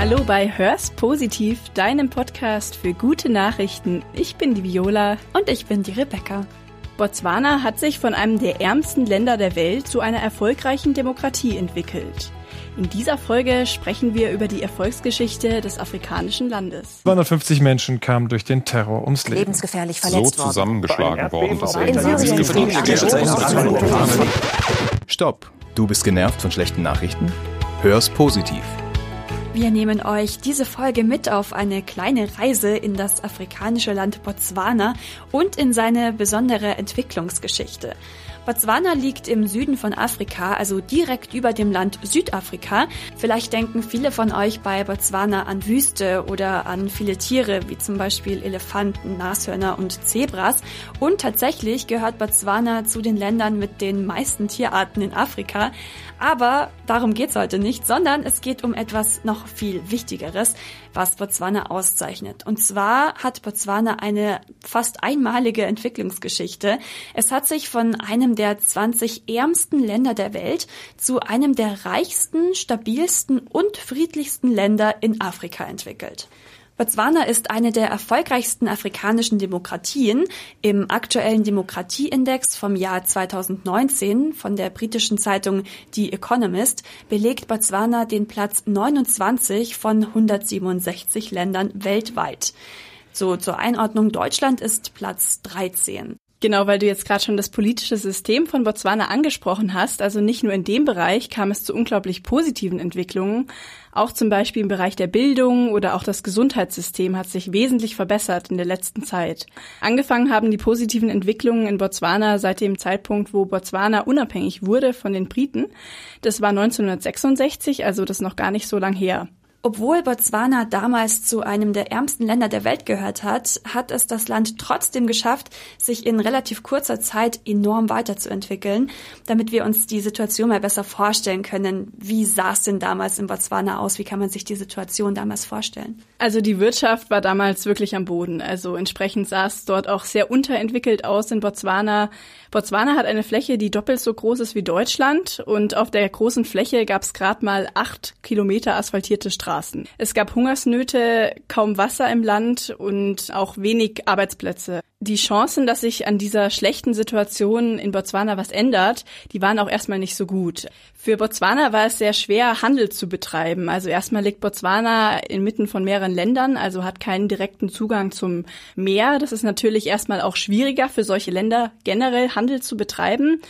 Hallo bei Hör's Positiv, deinem Podcast für gute Nachrichten. Ich bin die Viola und ich bin die Rebecca. Botswana hat sich von einem der ärmsten Länder der Welt zu einer erfolgreichen Demokratie entwickelt. In dieser Folge sprechen wir über die Erfolgsgeschichte des afrikanischen Landes. 250 Menschen kamen durch den Terror ums Leben. Lebensgefährlich verletzt so zusammengeschlagen worden, Syrien Stopp! Du bist genervt von schlechten Nachrichten? Hör's positiv. Wir nehmen euch diese Folge mit auf eine kleine Reise in das afrikanische Land Botswana und in seine besondere Entwicklungsgeschichte. Botswana liegt im Süden von Afrika, also direkt über dem Land Südafrika. Vielleicht denken viele von euch bei Botswana an Wüste oder an viele Tiere, wie zum Beispiel Elefanten, Nashörner und Zebras. Und tatsächlich gehört Botswana zu den Ländern mit den meisten Tierarten in Afrika. Aber darum geht's heute nicht, sondern es geht um etwas noch viel Wichtigeres, was Botswana auszeichnet. Und zwar hat Botswana eine fast einmalige Entwicklungsgeschichte. Es hat sich von einem der 20 ärmsten Länder der Welt zu einem der reichsten, stabilsten und friedlichsten Länder in Afrika entwickelt. Botswana ist eine der erfolgreichsten afrikanischen Demokratien. Im aktuellen Demokratieindex vom Jahr 2019 von der britischen Zeitung The Economist belegt Botswana den Platz 29 von 167 Ländern weltweit. So zur Einordnung Deutschland ist Platz 13. Genau, weil du jetzt gerade schon das politische System von Botswana angesprochen hast. Also nicht nur in dem Bereich kam es zu unglaublich positiven Entwicklungen. Auch zum Beispiel im Bereich der Bildung oder auch das Gesundheitssystem hat sich wesentlich verbessert in der letzten Zeit. Angefangen haben die positiven Entwicklungen in Botswana seit dem Zeitpunkt, wo Botswana unabhängig wurde von den Briten. Das war 1966, also das noch gar nicht so lang her. Obwohl Botswana damals zu einem der ärmsten Länder der Welt gehört hat, hat es das Land trotzdem geschafft, sich in relativ kurzer Zeit enorm weiterzuentwickeln. Damit wir uns die Situation mal besser vorstellen können, wie sah es denn damals in Botswana aus? Wie kann man sich die Situation damals vorstellen? Also die Wirtschaft war damals wirklich am Boden. Also entsprechend sah es dort auch sehr unterentwickelt aus in Botswana. Botswana hat eine Fläche, die doppelt so groß ist wie Deutschland und auf der großen Fläche gab es gerade mal acht Kilometer asphaltierte Straßen. Es gab Hungersnöte, kaum Wasser im Land und auch wenig Arbeitsplätze. Die Chancen, dass sich an dieser schlechten Situation in Botswana was ändert, die waren auch erstmal nicht so gut. Für Botswana war es sehr schwer, Handel zu betreiben. Also erstmal liegt Botswana inmitten von mehreren Ländern, also hat keinen direkten Zugang zum Meer. Das ist natürlich erstmal auch schwieriger für solche Länder generell Handel zu betreiben.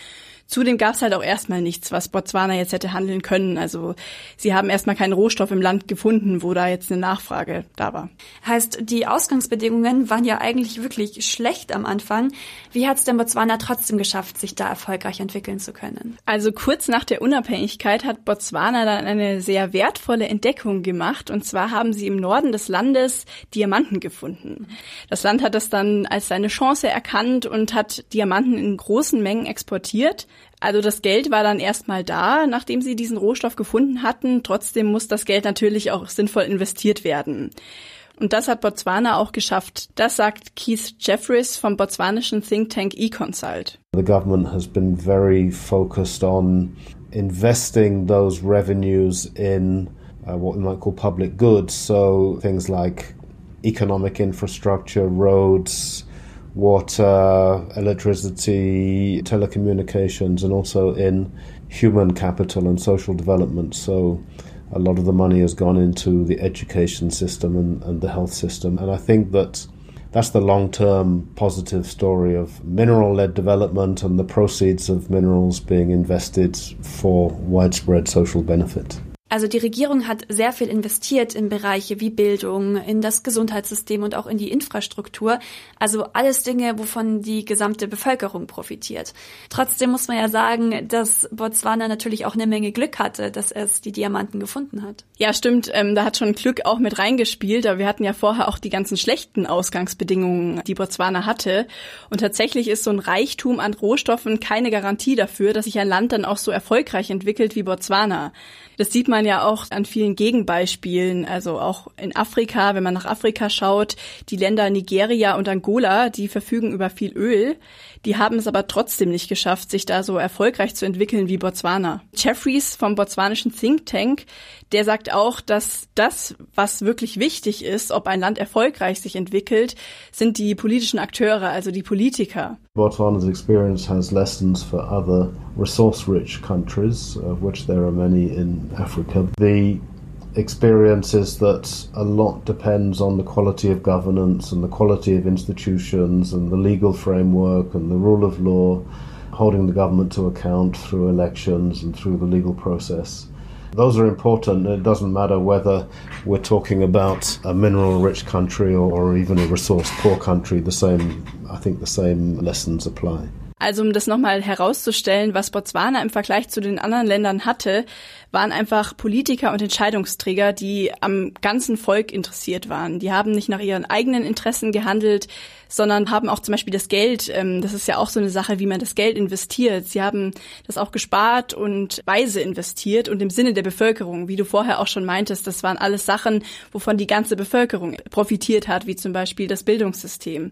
Zudem gab es halt auch erstmal nichts, was Botswana jetzt hätte handeln können. Also sie haben erstmal keinen Rohstoff im Land gefunden, wo da jetzt eine Nachfrage da war. Heißt, die Ausgangsbedingungen waren ja eigentlich wirklich schlecht am Anfang. Wie hat es denn Botswana trotzdem geschafft, sich da erfolgreich entwickeln zu können? Also kurz nach der Unabhängigkeit hat Botswana dann eine sehr wertvolle Entdeckung gemacht. Und zwar haben sie im Norden des Landes Diamanten gefunden. Das Land hat das dann als seine Chance erkannt und hat Diamanten in großen Mengen exportiert. Also das Geld war dann erstmal da, nachdem sie diesen Rohstoff gefunden hatten. Trotzdem muss das Geld natürlich auch sinnvoll investiert werden. Und das hat Botswana auch geschafft. Das sagt Keith Jeffries vom botswanischen Think Tank eConsult. The government has been very focused on investing those revenues in uh, what we might call public goods. So things like economic infrastructure, roads, water, uh, electricity, telecommunications, and also in human capital and social development. So a lot of the money has gone into the education system and, and the health system. And I think that that's the long term positive story of mineral led development and the proceeds of minerals being invested for widespread social benefit. Also die Regierung hat sehr viel investiert in Bereiche wie Bildung, in das Gesundheitssystem und auch in die Infrastruktur. Also alles Dinge, wovon die gesamte Bevölkerung profitiert. Trotzdem muss man ja sagen, dass Botswana natürlich auch eine Menge Glück hatte, dass es die Diamanten gefunden hat. Ja, stimmt. Ähm, da hat schon Glück auch mit reingespielt. Aber wir hatten ja vorher auch die ganzen schlechten Ausgangsbedingungen, die Botswana hatte. Und tatsächlich ist so ein Reichtum an Rohstoffen keine Garantie dafür, dass sich ein Land dann auch so erfolgreich entwickelt wie Botswana. Das sieht man man ja auch an vielen Gegenbeispielen, also auch in Afrika, wenn man nach Afrika schaut, die Länder Nigeria und Angola, die verfügen über viel Öl. Die haben es aber trotzdem nicht geschafft, sich da so erfolgreich zu entwickeln wie Botswana. Jeffries vom botswanischen Think Tank, der sagt auch, dass das, was wirklich wichtig ist, ob ein Land erfolgreich sich entwickelt, sind die politischen Akteure, also die Politiker. Botswana's experience has lessons for other resource-rich countries, of which there are many in Africa. The experience is that a lot depends on the quality of governance and the quality of institutions and the legal framework and the rule of law, holding the government to account through elections and through the legal process. Those are important. It doesn't matter whether we're talking about a mineral rich country or, or even a resource poor country. The same, I think the same lessons apply. Also um das nochmal herauszustellen, was Botswana im Vergleich zu den anderen Ländern hatte, waren einfach Politiker und Entscheidungsträger, die am ganzen Volk interessiert waren. Die haben nicht nach ihren eigenen Interessen gehandelt, sondern haben auch zum Beispiel das Geld, ähm, das ist ja auch so eine Sache, wie man das Geld investiert. Sie haben das auch gespart und weise investiert und im Sinne der Bevölkerung, wie du vorher auch schon meintest, das waren alles Sachen, wovon die ganze Bevölkerung profitiert hat, wie zum Beispiel das Bildungssystem.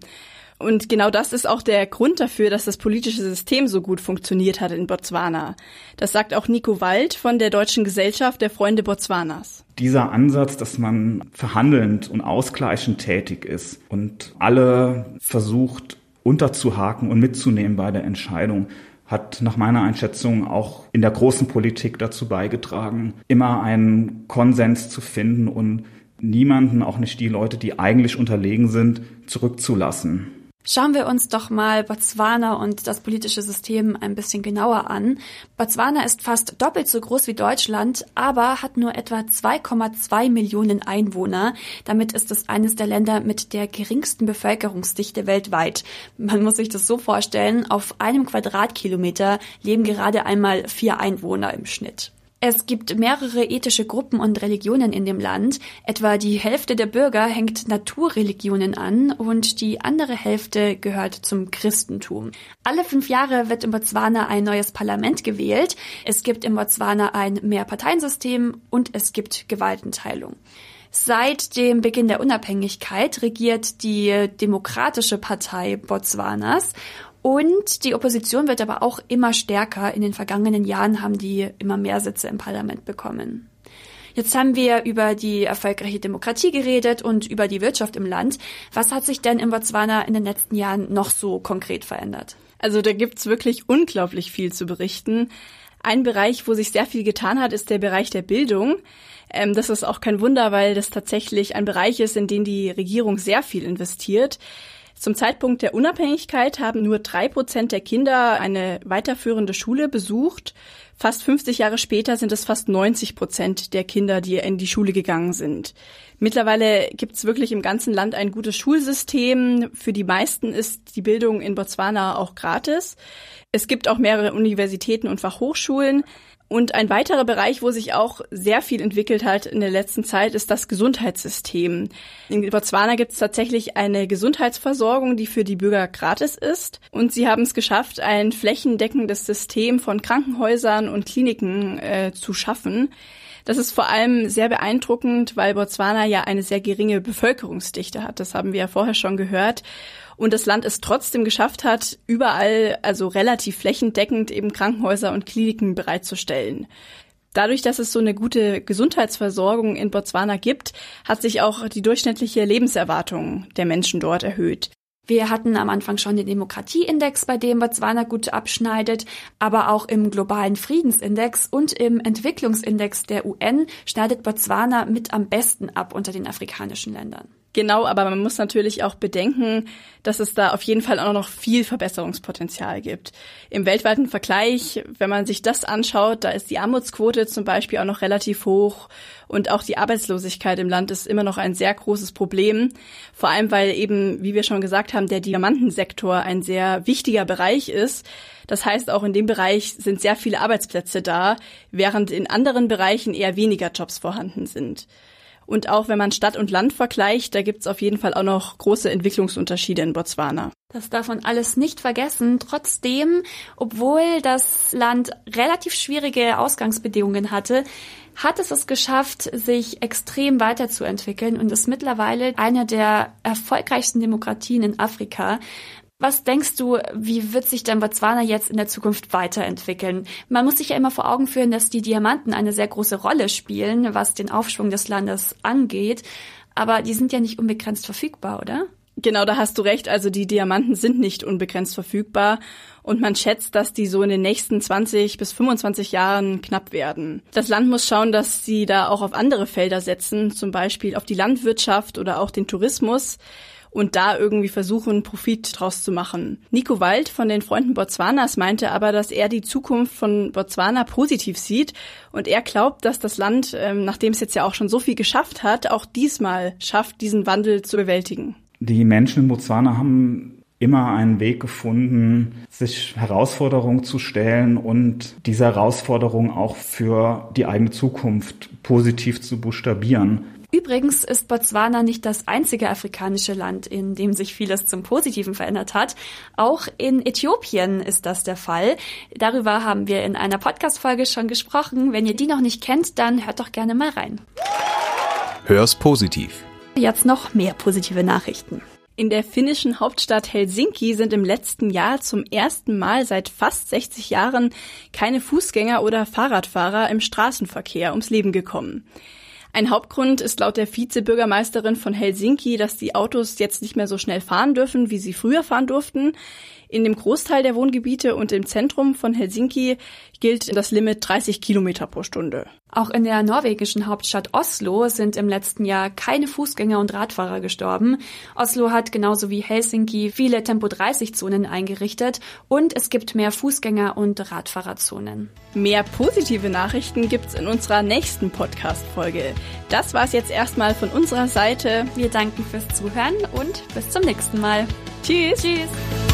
Und genau das ist auch der Grund dafür, dass das politische System so gut funktioniert hat in Botswana. Das sagt auch Nico Wald von der Deutschen Gesellschaft der Freunde Botswanas. Dieser Ansatz, dass man verhandelnd und ausgleichend tätig ist und alle versucht unterzuhaken und mitzunehmen bei der Entscheidung, hat nach meiner Einschätzung auch in der großen Politik dazu beigetragen, immer einen Konsens zu finden und niemanden, auch nicht die Leute, die eigentlich unterlegen sind, zurückzulassen. Schauen wir uns doch mal Botswana und das politische System ein bisschen genauer an. Botswana ist fast doppelt so groß wie Deutschland, aber hat nur etwa 2,2 Millionen Einwohner. Damit ist es eines der Länder mit der geringsten Bevölkerungsdichte weltweit. Man muss sich das so vorstellen, auf einem Quadratkilometer leben gerade einmal vier Einwohner im Schnitt. Es gibt mehrere ethische Gruppen und Religionen in dem Land. Etwa die Hälfte der Bürger hängt Naturreligionen an und die andere Hälfte gehört zum Christentum. Alle fünf Jahre wird in Botswana ein neues Parlament gewählt. Es gibt in Botswana ein Mehrparteiensystem und es gibt Gewaltenteilung. Seit dem Beginn der Unabhängigkeit regiert die Demokratische Partei Botswanas und die Opposition wird aber auch immer stärker. In den vergangenen Jahren haben die immer mehr Sitze im Parlament bekommen. Jetzt haben wir über die erfolgreiche Demokratie geredet und über die Wirtschaft im Land. Was hat sich denn in Botswana in den letzten Jahren noch so konkret verändert? Also da gibt's wirklich unglaublich viel zu berichten. Ein Bereich, wo sich sehr viel getan hat, ist der Bereich der Bildung. Ähm, das ist auch kein Wunder, weil das tatsächlich ein Bereich ist, in den die Regierung sehr viel investiert. Zum Zeitpunkt der Unabhängigkeit haben nur drei Prozent der Kinder eine weiterführende Schule besucht. Fast 50 Jahre später sind es fast 90 Prozent der Kinder, die in die Schule gegangen sind. Mittlerweile gibt es wirklich im ganzen Land ein gutes Schulsystem. Für die meisten ist die Bildung in Botswana auch gratis. Es gibt auch mehrere Universitäten und Fachhochschulen. Und ein weiterer Bereich, wo sich auch sehr viel entwickelt hat in der letzten Zeit, ist das Gesundheitssystem. In Botswana gibt es tatsächlich eine Gesundheitsversorgung, die für die Bürger gratis ist. Und sie haben es geschafft, ein flächendeckendes System von Krankenhäusern und Kliniken äh, zu schaffen. Das ist vor allem sehr beeindruckend, weil Botswana ja eine sehr geringe Bevölkerungsdichte hat. Das haben wir ja vorher schon gehört und das Land es trotzdem geschafft hat, überall, also relativ flächendeckend eben Krankenhäuser und Kliniken bereitzustellen. Dadurch, dass es so eine gute Gesundheitsversorgung in Botswana gibt, hat sich auch die durchschnittliche Lebenserwartung der Menschen dort erhöht. Wir hatten am Anfang schon den Demokratieindex, bei dem Botswana gut abschneidet, aber auch im globalen Friedensindex und im Entwicklungsindex der UN schneidet Botswana mit am besten ab unter den afrikanischen Ländern. Genau, aber man muss natürlich auch bedenken, dass es da auf jeden Fall auch noch viel Verbesserungspotenzial gibt. Im weltweiten Vergleich, wenn man sich das anschaut, da ist die Armutsquote zum Beispiel auch noch relativ hoch und auch die Arbeitslosigkeit im Land ist immer noch ein sehr großes Problem. Vor allem, weil eben, wie wir schon gesagt haben, der Diamantensektor ein sehr wichtiger Bereich ist. Das heißt, auch in dem Bereich sind sehr viele Arbeitsplätze da, während in anderen Bereichen eher weniger Jobs vorhanden sind. Und auch wenn man Stadt und Land vergleicht, da gibt's auf jeden Fall auch noch große Entwicklungsunterschiede in Botswana. Das darf man alles nicht vergessen. Trotzdem, obwohl das Land relativ schwierige Ausgangsbedingungen hatte, hat es es geschafft, sich extrem weiterzuentwickeln und ist mittlerweile eine der erfolgreichsten Demokratien in Afrika. Was denkst du, wie wird sich denn Botswana jetzt in der Zukunft weiterentwickeln? Man muss sich ja immer vor Augen führen, dass die Diamanten eine sehr große Rolle spielen, was den Aufschwung des Landes angeht. Aber die sind ja nicht unbegrenzt verfügbar, oder? Genau, da hast du recht. Also die Diamanten sind nicht unbegrenzt verfügbar und man schätzt, dass die so in den nächsten 20 bis 25 Jahren knapp werden. Das Land muss schauen, dass sie da auch auf andere Felder setzen, zum Beispiel auf die Landwirtschaft oder auch den Tourismus und da irgendwie versuchen, Profit draus zu machen. Nico Wald von den Freunden Botswanas meinte aber, dass er die Zukunft von Botswana positiv sieht und er glaubt, dass das Land, ähm, nachdem es jetzt ja auch schon so viel geschafft hat, auch diesmal schafft, diesen Wandel zu bewältigen. Die Menschen in Botswana haben immer einen Weg gefunden, sich Herausforderungen zu stellen und diese Herausforderungen auch für die eigene Zukunft positiv zu buchstabieren. Übrigens ist Botswana nicht das einzige afrikanische Land, in dem sich vieles zum Positiven verändert hat. Auch in Äthiopien ist das der Fall. Darüber haben wir in einer Podcast-Folge schon gesprochen. Wenn ihr die noch nicht kennt, dann hört doch gerne mal rein. Hör's positiv. Jetzt noch mehr positive Nachrichten. In der finnischen Hauptstadt Helsinki sind im letzten Jahr zum ersten Mal seit fast 60 Jahren keine Fußgänger oder Fahrradfahrer im Straßenverkehr ums Leben gekommen. Ein Hauptgrund ist laut der Vizebürgermeisterin von Helsinki, dass die Autos jetzt nicht mehr so schnell fahren dürfen, wie sie früher fahren durften. In dem Großteil der Wohngebiete und im Zentrum von Helsinki gilt das Limit 30 Kilometer pro Stunde. Auch in der norwegischen Hauptstadt Oslo sind im letzten Jahr keine Fußgänger und Radfahrer gestorben. Oslo hat genauso wie Helsinki viele Tempo-30-Zonen eingerichtet und es gibt mehr Fußgänger- und Radfahrerzonen. Mehr positive Nachrichten gibt's in unserer nächsten Podcast-Folge. Das war's jetzt erstmal von unserer Seite. Wir danken fürs Zuhören und bis zum nächsten Mal. Tschüss. Tschüss.